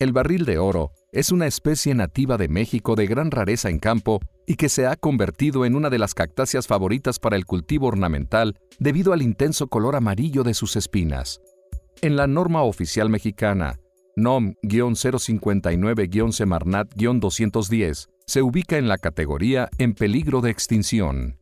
El barril de oro es una especie nativa de México de gran rareza en campo y que se ha convertido en una de las cactáceas favoritas para el cultivo ornamental debido al intenso color amarillo de sus espinas. En la norma oficial mexicana, NOM-059-Semarnat-210, se ubica en la categoría en peligro de extinción.